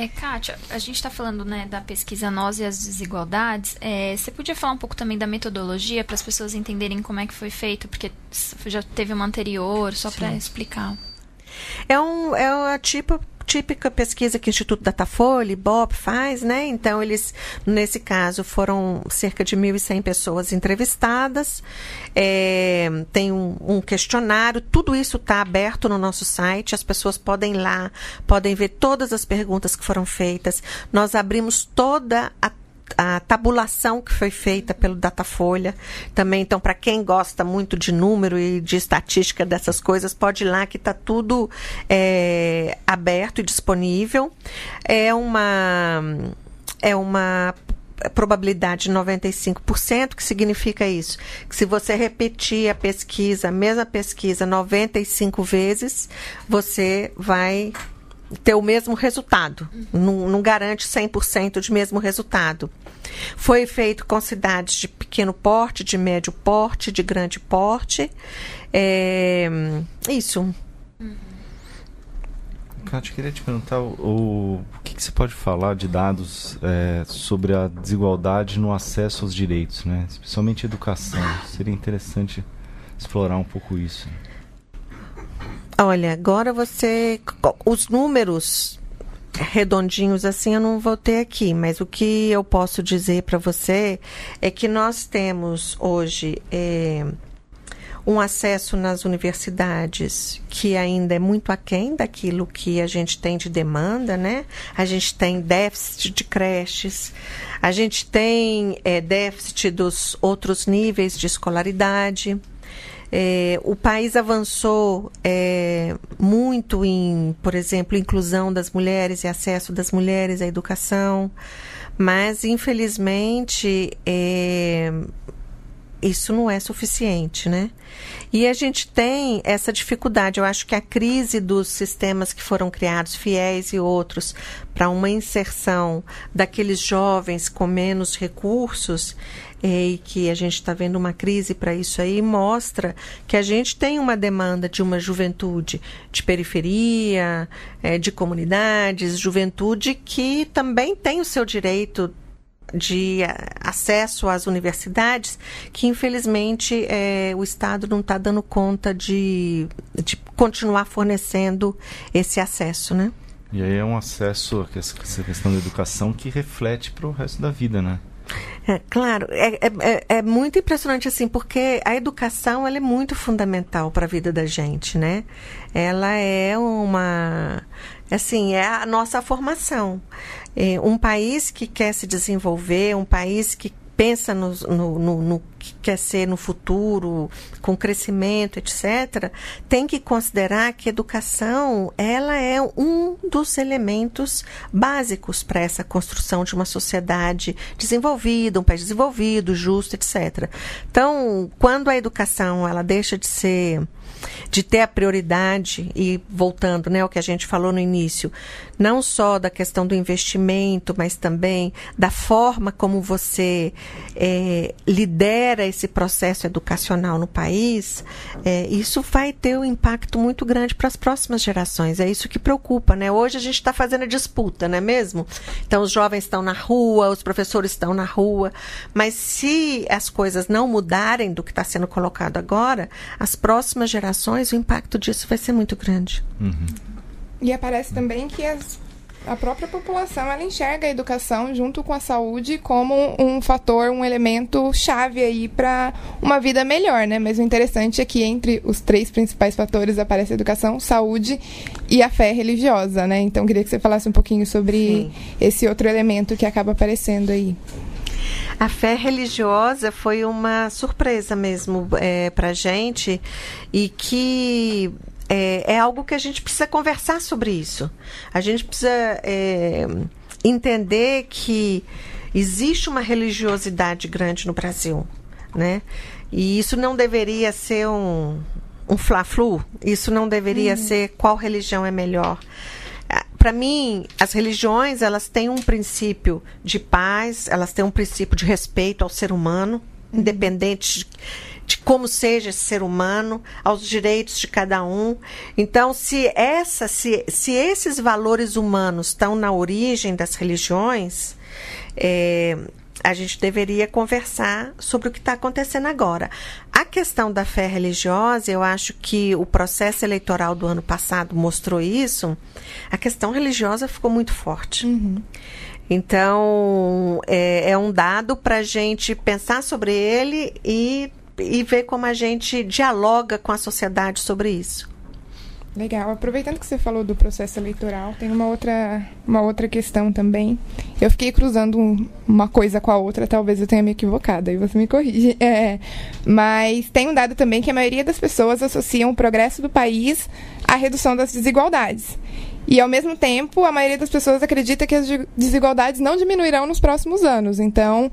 É, Kátia, a gente está falando né, da pesquisa Nós e as Desigualdades. É, você podia falar um pouco também da metodologia para as pessoas entenderem como é que foi feito? Porque já teve uma anterior, só para explicar. É um, é uma tipo típica pesquisa que o Instituto Datafolha, Bob faz, né? Então, eles, nesse caso, foram cerca de 1.100 pessoas entrevistadas, é, tem um, um, questionário, tudo isso está aberto no nosso site, as pessoas podem ir lá, podem ver todas as perguntas que foram feitas. Nós abrimos toda a a tabulação que foi feita pelo Datafolha. Também, então, para quem gosta muito de número e de estatística dessas coisas, pode ir lá que está tudo é, aberto e disponível. É uma. É uma probabilidade de 95%, que significa isso? Que se você repetir a pesquisa, a mesma pesquisa 95 vezes, você vai ter o mesmo resultado. Não, não garante 100% de mesmo resultado. Foi feito com cidades de pequeno porte, de médio porte, de grande porte. É, isso. Kátia, queria te perguntar o, o, que, que, você pode falar de dados é, sobre a desigualdade no acesso aos direitos, né? especialmente educação. Seria interessante explorar um pouco isso. Olha, agora você. Os números redondinhos assim eu não vou ter aqui, mas o que eu posso dizer para você é que nós temos hoje é, um acesso nas universidades que ainda é muito aquém daquilo que a gente tem de demanda, né? A gente tem déficit de creches, a gente tem é, déficit dos outros níveis de escolaridade. É, o país avançou é, muito em, por exemplo, inclusão das mulheres e acesso das mulheres à educação, mas infelizmente é, isso não é suficiente, né? E a gente tem essa dificuldade. Eu acho que a crise dos sistemas que foram criados, fiéis e outros, para uma inserção daqueles jovens com menos recursos, e que a gente está vendo uma crise para isso aí, mostra que a gente tem uma demanda de uma juventude de periferia, é, de comunidades, juventude que também tem o seu direito de acesso às universidades que infelizmente é, o Estado não está dando conta de, de continuar fornecendo esse acesso, né? E aí é um acesso, essa questão da educação que reflete para o resto da vida, né? É, claro, é, é, é, muito impressionante assim, porque a educação ela é muito fundamental para a vida da gente, né? Ela é uma, assim, é a nossa formação. É um país que quer se desenvolver, um país que pensa no, no, no, no, que quer ser no futuro, com crescimento, etc., tem que considerar que educação ela é um dos elementos básicos para essa construção de uma sociedade desenvolvida, um país desenvolvido, justo, etc. Então, quando a educação ela deixa de ser de ter a prioridade e voltando, né, ao que a gente falou no início, não só da questão do investimento, mas também da forma como você é, lidera esse processo educacional no país, é, isso vai ter um impacto muito grande para as próximas gerações. É isso que preocupa, né? Hoje a gente está fazendo a disputa, não é mesmo? Então os jovens estão na rua, os professores estão na rua, mas se as coisas não mudarem do que está sendo colocado agora, as próximas gerações, o impacto disso vai ser muito grande. Uhum. E aparece também que as, a própria população ela enxerga a educação junto com a saúde como um fator, um elemento chave aí para uma vida melhor, né? Mas o interessante é que entre os três principais fatores aparece a educação, saúde e a fé religiosa, né? Então queria que você falasse um pouquinho sobre Sim. esse outro elemento que acaba aparecendo aí. A fé religiosa foi uma surpresa mesmo é, para gente e que é, é, algo que a gente precisa conversar sobre isso. A gente precisa é, entender que existe uma religiosidade grande no Brasil, né? E isso não deveria ser um, um fla-flu, isso não deveria uhum. ser qual religião é melhor. Para mim, as religiões, elas têm um princípio de paz, elas têm um princípio de respeito ao ser humano, uhum. independente de de como seja esse ser humano, aos direitos de cada um. Então, se essa, se, se esses valores humanos estão na origem das religiões, é, a gente deveria conversar sobre o que está acontecendo agora. A questão da fé religiosa, eu acho que o processo eleitoral do ano passado mostrou isso. A questão religiosa ficou muito forte. Uhum. Então, é, é um dado para a gente pensar sobre ele e e ver como a gente dialoga com a sociedade sobre isso. Legal. Aproveitando que você falou do processo eleitoral, tem uma outra, uma outra questão também. Eu fiquei cruzando um, uma coisa com a outra, talvez eu tenha me equivocado, aí você me corrige. É, mas tem um dado também que a maioria das pessoas associam o progresso do país à redução das desigualdades. E, ao mesmo tempo, a maioria das pessoas acredita que as desigualdades não diminuirão nos próximos anos. Então,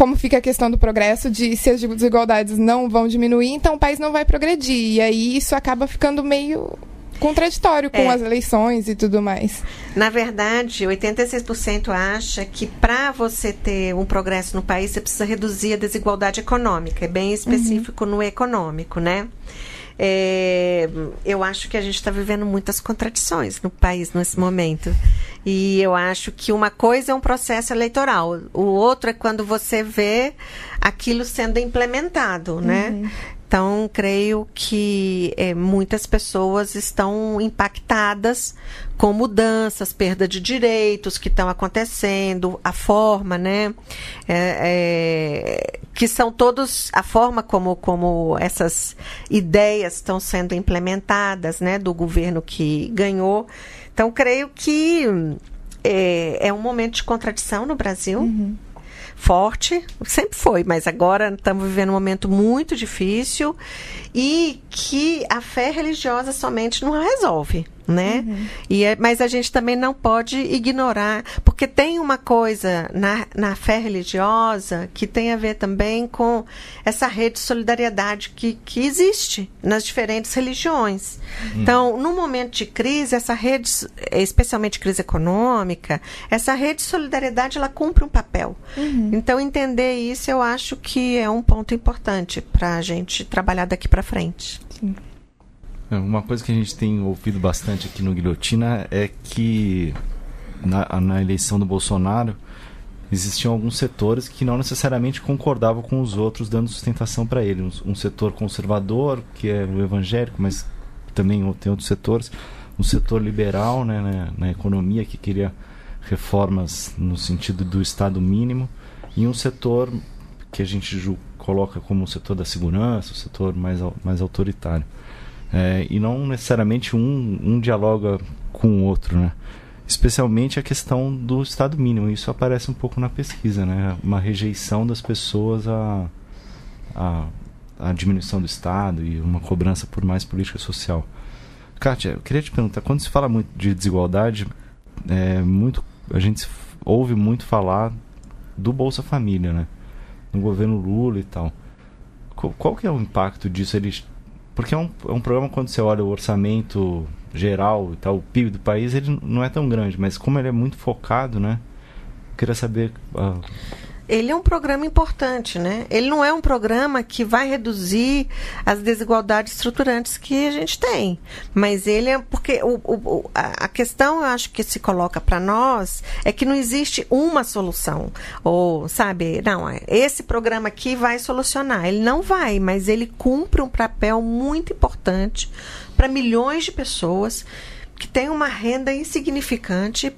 como fica a questão do progresso, de se as desigualdades não vão diminuir, então o país não vai progredir. E aí isso acaba ficando meio contraditório com é. as eleições e tudo mais. Na verdade, 86% acha que para você ter um progresso no país, você precisa reduzir a desigualdade econômica. É bem específico uhum. no econômico, né? É, eu acho que a gente está vivendo muitas contradições no país nesse momento. E eu acho que uma coisa é um processo eleitoral, o outro é quando você vê aquilo sendo implementado, né? Uhum. Então, creio que é, muitas pessoas estão impactadas com mudanças, perda de direitos que estão acontecendo, a forma, né? É, é, que são todos a forma como, como essas ideias estão sendo implementadas, né? Do governo que ganhou. Então, creio que é, é um momento de contradição no Brasil. Uhum forte, sempre foi, mas agora estamos vivendo um momento muito difícil e que a fé religiosa somente não resolve. né? Uhum. E é, mas a gente também não pode ignorar, porque tem uma coisa na, na fé religiosa que tem a ver também com essa rede de solidariedade que, que existe nas diferentes religiões. Uhum. Então, no momento de crise, essa rede, especialmente crise econômica, essa rede de solidariedade ela cumpre um papel. Uhum. Então, entender isso eu acho que é um ponto importante para a gente trabalhar daqui para frente. Sim. É, uma coisa que a gente tem ouvido bastante aqui no Guilhotina é que na, na eleição do Bolsonaro existiam alguns setores que não necessariamente concordavam com os outros, dando sustentação para ele. Um, um, setor conservador, que é o evangélico, mas também tem outros setores. Um setor liberal né, na, na economia, que queria reformas no sentido do Estado mínimo. E um setor que a gente coloca como o setor da segurança, o setor mais, mais autoritário. É, e não necessariamente um, um dialoga com o outro, né? Especialmente a questão do Estado mínimo. Isso aparece um pouco na pesquisa, né? Uma rejeição das pessoas à, à, à diminuição do Estado e uma cobrança por mais política social. Kátia, eu queria te perguntar, quando se fala muito de desigualdade, é, muito, a gente ouve muito falar do Bolsa Família, né? No governo Lula e tal. Qual, que é o impacto disso? Ele porque é um, é um programa, quando você olha o orçamento geral e tal, o PIB do país, ele não é tão grande, mas como ele é muito focado, né? Eu queria saber. Uh, ele é um programa importante, né? Ele não é um programa que vai reduzir as desigualdades estruturantes que a gente tem, mas ele é porque o, o a questão eu acho que se coloca para nós é que não existe uma solução ou sabe, não, é, esse programa aqui vai solucionar. Ele não vai, mas ele cumpre um papel muito importante para milhões de pessoas que têm uma renda insignificante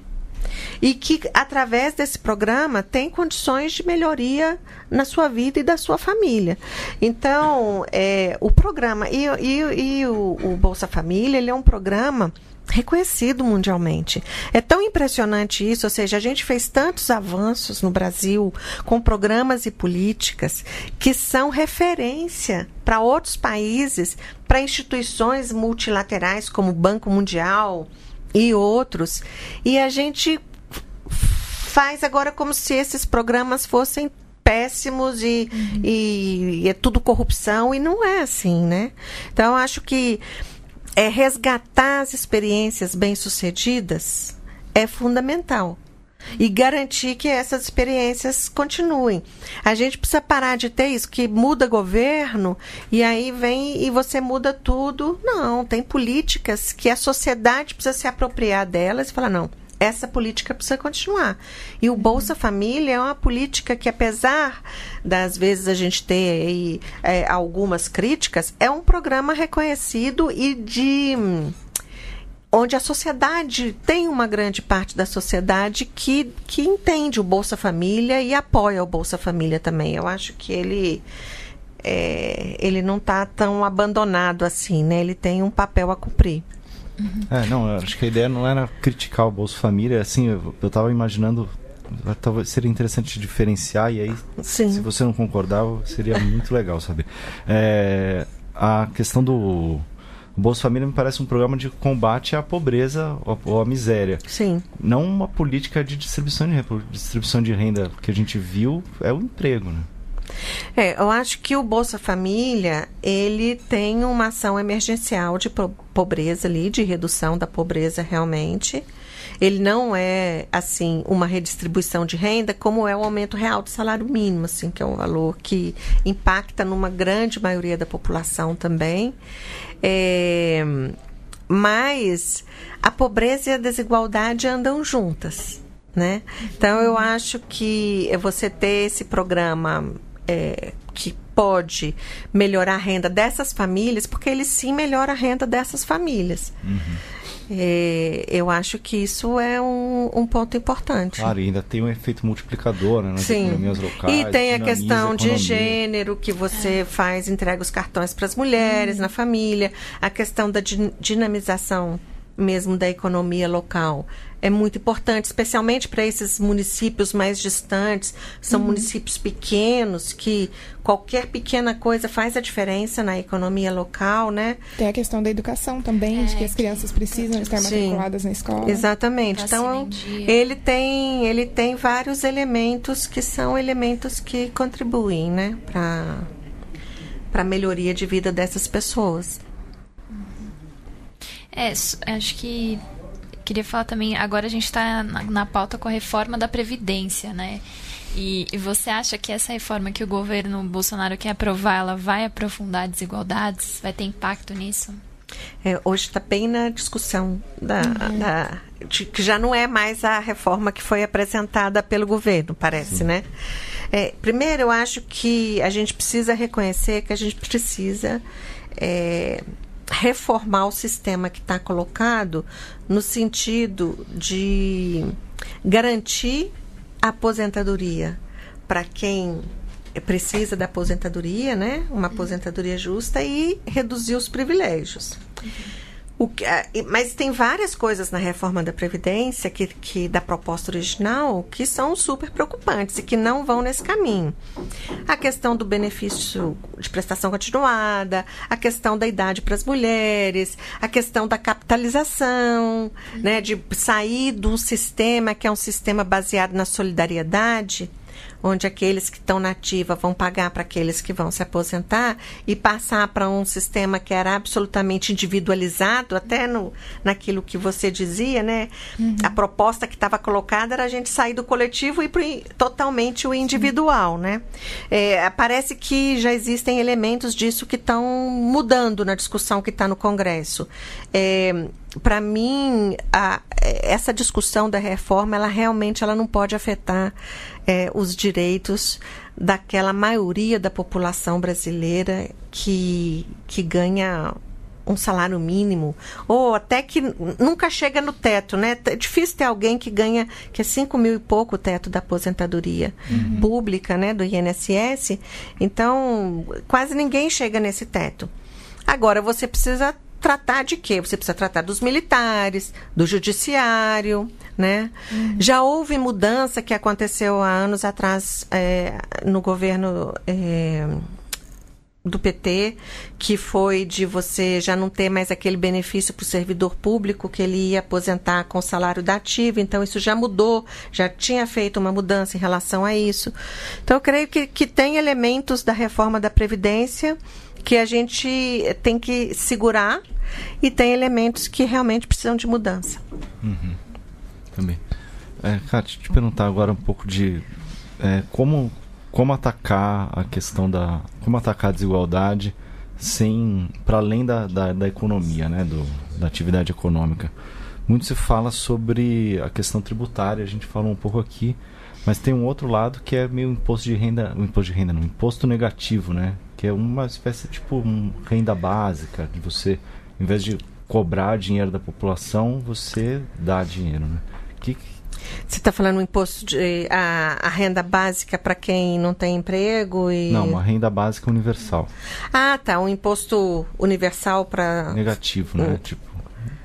e que, através desse programa, tem condições de melhoria na sua vida e da sua família. Então, é, o programa e, e, e o, o Bolsa Família, ele é um programa reconhecido mundialmente. É tão impressionante isso, ou seja, a gente fez tantos avanços no Brasil com programas e políticas que são referência para outros países, para instituições multilaterais como o Banco Mundial, e outros. E a gente faz agora como se esses programas fossem péssimos e, uhum. e, e, é tudo corrupção e não é assim, né? Então eu acho que é resgatar as experiências bem-sucedidas é fundamental e garantir que essas experiências continuem. A gente precisa parar de ter isso, que muda governo e aí vem e você muda tudo. Não, tem políticas que a sociedade precisa se apropriar delas e falar, não, essa política precisa continuar. E o Bolsa Família é uma política que, apesar das vezes a gente ter aí, é, algumas críticas, é um programa reconhecido e de onde a sociedade tem uma grande parte da sociedade que, que entende o Bolsa Família e apoia o Bolsa Família também. Eu acho que ele é, ele não está tão abandonado assim, né? Ele tem um papel a cumprir. É, não, acho que a ideia não era criticar o Bolsa Família, assim, eu, estava imaginando talvez seria interessante diferenciar e aí Sim. se você não concordava seria muito legal saber é, a questão do o Bolsa Família me parece um programa de combate à pobreza ou à miséria. Sim. Não uma política de distribuição de, distribuição de renda que a gente viu é o emprego, né? É, eu acho que o Bolsa Família, ele tem uma ação emergencial de pobreza ali, de redução da pobreza realmente. Ele não é, assim, uma redistribuição de renda, como é o aumento real do salário mínimo, assim, que é um valor que impacta numa grande maioria da população também. É, mas a pobreza e a desigualdade andam juntas, né? Então eu acho que você ter esse programa é, que pode melhorar a renda dessas famílias, porque ele sim melhora a renda dessas famílias. Uhum. É, eu acho que isso é um, um, ponto importante. Claro, e ainda tem um efeito multiplicador né, nas Sim. economias locais. E tem a questão a de gênero, que você é. faz, entrega os cartões para as mulheres, hum. na família, a questão da dinamização mesmo da economia local é muito importante, especialmente para esses municípios mais distantes. São uhum. municípios pequenos que qualquer pequena coisa faz a diferença na economia local, né? Tem a questão da educação também, é, de que as crianças precisam estar sim, matriculadas na escola. Exatamente. Então, ele tem, ele tem vários elementos que são elementos que contribuem, né, para para a melhoria de vida dessas pessoas. É, acho que queria falar também, agora a gente está na, na, pauta com a reforma da Previdência, né? E, e, você acha que essa reforma que o governo Bolsonaro quer aprovar, ela vai aprofundar desigualdades? Vai ter impacto nisso? É, hoje está bem na discussão da, uhum. da de, que já não é mais a reforma que foi apresentada pelo governo, parece, Sim. né? É, primeiro, eu acho que a gente precisa reconhecer que a gente precisa é, reformar o sistema que está colocado no sentido de garantir a aposentadoria para quem precisa da aposentadoria, né? Uma aposentadoria justa e reduzir os privilégios. Uhum. Que, mas tem várias coisas na reforma da Previdência que, que da proposta original que são super preocupantes e que não vão nesse caminho. A questão do benefício de prestação continuada, a questão da idade para as mulheres, a questão da capitalização, né, de sair um sistema que é um sistema baseado na solidariedade onde aqueles que estão na ativa vão pagar para aqueles que vão se aposentar e passar para um sistema que era absolutamente individualizado, até no, naquilo que você dizia, né? Uhum. A proposta que estava colocada era a gente sair do coletivo e para totalmente o individual, né? É, parece que já existem elementos disso que estão mudando na discussão que está no Congresso. É, para mim, a, essa discussão da reforma, ela realmente ela não pode afetar é, os direitos daquela maioria da população brasileira que, que ganha um salário mínimo, ou até que nunca chega no teto, né? É difícil ter alguém que ganha, que é 5 mil e pouco o teto da aposentadoria uhum. pública, né? Do INSS. Então, quase ninguém chega nesse teto. Agora, você precisa tratar de quê? Você precisa tratar dos militares, do judiciário, né? Uhum. Já houve mudança que aconteceu há anos atrás é, no governo é, do PT, que foi de você já não ter mais aquele benefício para o servidor público que ele ia aposentar com salário da ativa. Então, isso já mudou, já tinha feito uma mudança em relação a isso. Então, eu creio que, que tem elementos da reforma da Previdência que a gente tem que segurar e tem elementos que realmente precisam de mudança. Uhum. Também. É, Kátia, te perguntar agora um pouco de é, como, como atacar a questão da. como atacar a desigualdade sem. para além da, da, da, economia, né? Do, da atividade econômica. Muito se fala sobre a questão tributária, a gente falou um pouco aqui, mas tem um outro lado que é meio imposto de renda. Imposto de renda, não, imposto negativo, né? Que é uma espécie tipo um renda básica, de você, em vez de cobrar dinheiro da população, você dá dinheiro, né? Que, você está falando um imposto de a, a renda básica para quem não tem emprego e não, uma renda básica universal. Ah, tá, um imposto universal para negativo, né? Hum. Tipo,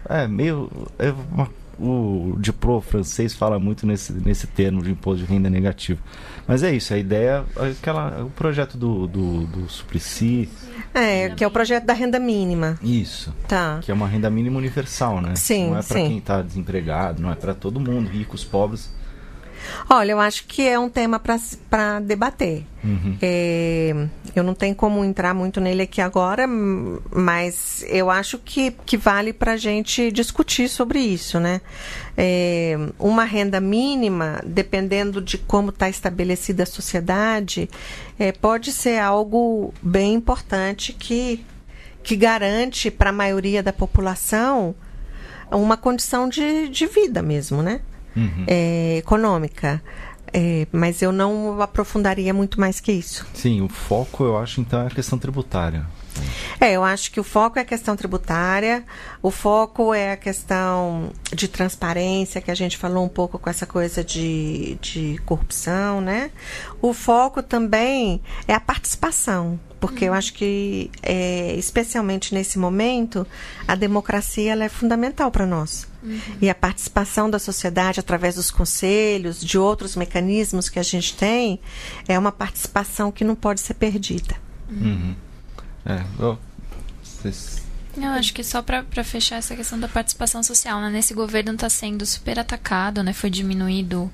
é meio é uma o Diplo francês fala muito nesse, nesse termo de imposto de renda negativo. Mas é isso, a ideia, aquela, o projeto do, do, do Suplicy. É, que é o projeto da renda mínima. Isso. Tá. Que é uma renda mínima universal, né? Sim. Não é para quem está desempregado, não é para todo mundo, ricos, pobres. Olha, eu acho que é um tema para debater. Uhum. É, eu não tenho como entrar muito nele aqui agora, mas eu acho que, que vale para a gente discutir sobre isso, né? É, uma renda mínima, dependendo de como está estabelecida a sociedade, é, pode ser algo bem importante que, que garante para a maioria da população uma condição de, de vida mesmo, né? Uhum. é, econômica. É, mas eu não aprofundaria muito mais que isso. Sim, o foco eu acho então é a questão tributária. É, eu acho que o foco é a questão tributária, o foco é a questão de transparência, que a gente falou um pouco com essa coisa de, de corrupção, né? O foco também é a participação, porque uhum. eu acho que, é, especialmente nesse momento, a democracia ela é fundamental para nós. Uhum. E a participação da sociedade através dos conselhos, de outros mecanismos que a gente tem, é uma participação que não pode ser perdida. Uhum. É, oh, vocês... Eu acho que só para fechar essa questão da participação social, né? Nesse governo está sendo super atacado, né? Foi diminuído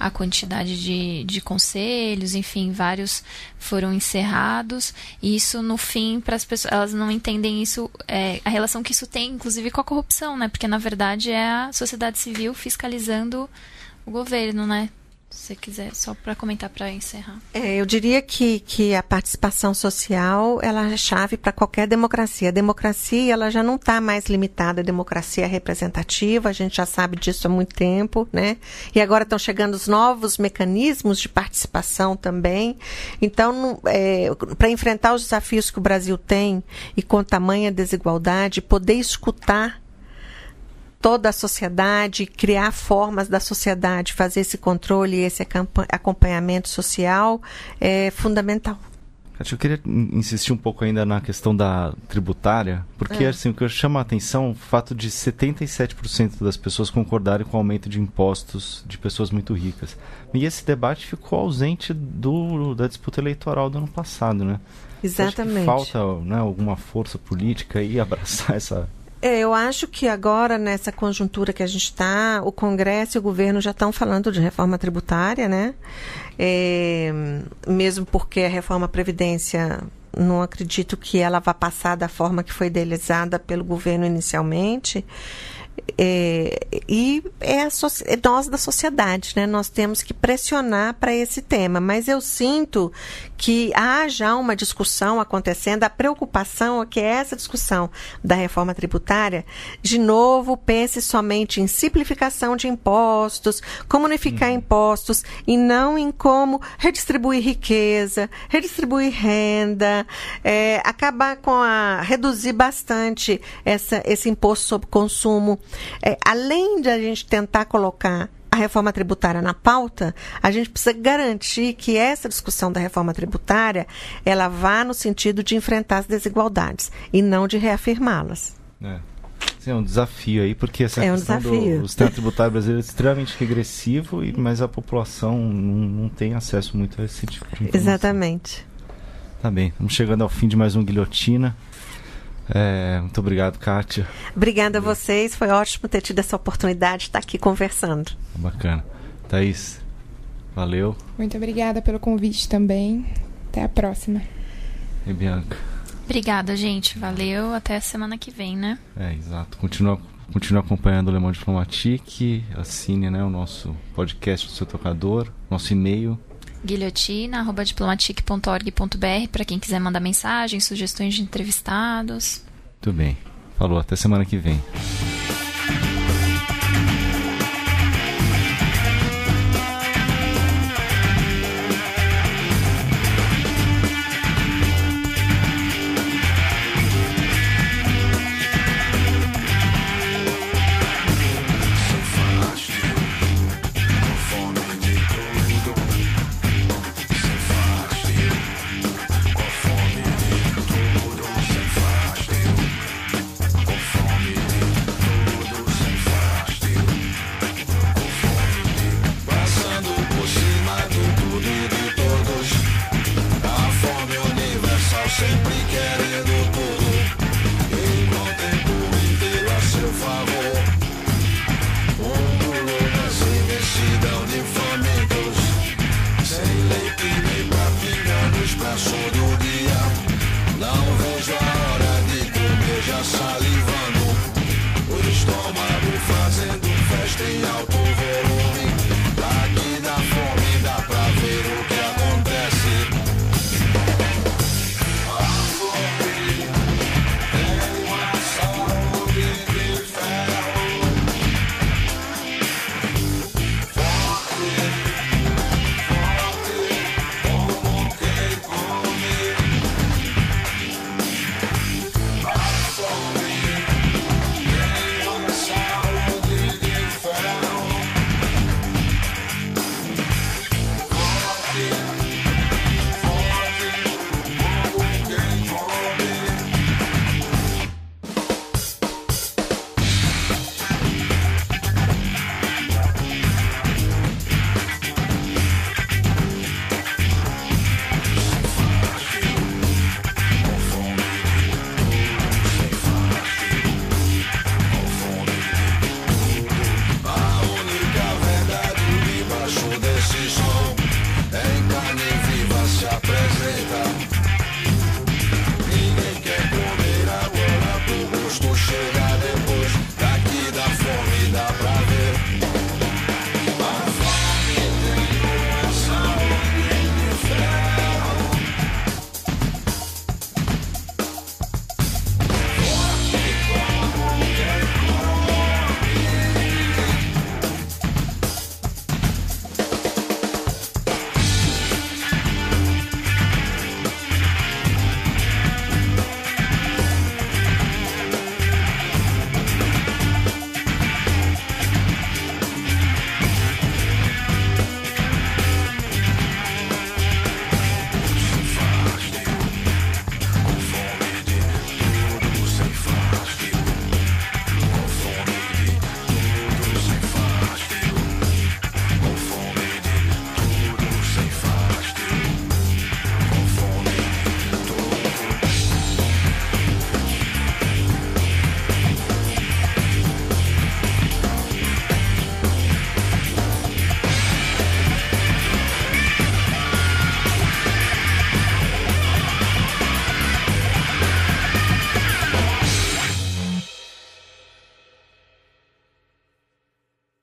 a quantidade de, de conselhos, enfim, vários foram encerrados. E isso, no fim, para as pessoas, elas não entendem isso, é, a relação que isso tem, inclusive, com a corrupção, né? Porque, na verdade, é a sociedade civil fiscalizando o governo, né? Se você quiser, só para comentar para encerrar. É, eu diria que, que a participação social ela é chave para qualquer democracia. A democracia ela já não está mais limitada à democracia representativa, a gente já sabe disso há muito tempo, né? E agora estão chegando os novos mecanismos de participação também. Então, é, para enfrentar os desafios que o Brasil tem e com tamanha desigualdade, poder escutar toda a sociedade, criar formas da sociedade, fazer esse controle e esse acompanhamento social é fundamental. Eu queria insistir um pouco ainda na questão da tributária, porque é. assim, o que chama a atenção é o fato de 77% das pessoas concordarem com o aumento de impostos de pessoas muito ricas. E esse debate ficou ausente do, da disputa eleitoral do ano passado, né? Exatamente. falta né, alguma força política e abraçar essa, é, eu acho que agora, nessa conjuntura que a gente está, o Congresso e o governo já estão falando de reforma tributária, né? É, mesmo porque a reforma Previdência, não acredito que ela vá passar da forma que foi idealizada pelo governo inicialmente. É, e é, a, é nós da sociedade, né? Nós temos que pressionar para esse tema. Mas eu sinto que há já uma discussão acontecendo, a preocupação é que essa discussão da reforma tributária, de novo, pense somente em simplificação de impostos, como unificar uhum. impostos e não em como redistribuir riqueza, redistribuir renda, é, acabar com a. reduzir bastante essa, esse imposto sobre consumo. É, além de a gente tentar colocar reforma tributária na pauta, a gente precisa garantir que essa discussão da reforma tributária ela vá no sentido de enfrentar as desigualdades e não de reafirmá-las. É. é um desafio aí, porque essa é um questão desafio. do sistema tributário brasileiro é extremamente regressivo, e, mas a população não, não tem acesso muito a esse tipo de informação. Exatamente. Tá bem, estamos chegando ao fim de mais um Guilhotina. É, muito obrigado, Kátia. Obrigada a vocês, foi ótimo ter tido essa oportunidade de estar aqui conversando. Bacana. Thaís, valeu. Muito obrigada pelo convite também. Até a próxima. E Bianca. Obrigada, gente. Valeu. Até a semana que vem, né? É, exato. Continua, continua acompanhando o Le Monde Diplomatique. Assine né, o nosso podcast do seu tocador, nosso e-mail guilhotina.diplomatique.org.br para quem quiser mandar mensagem, sugestões de entrevistados. Tudo bem. Falou, até semana que vem.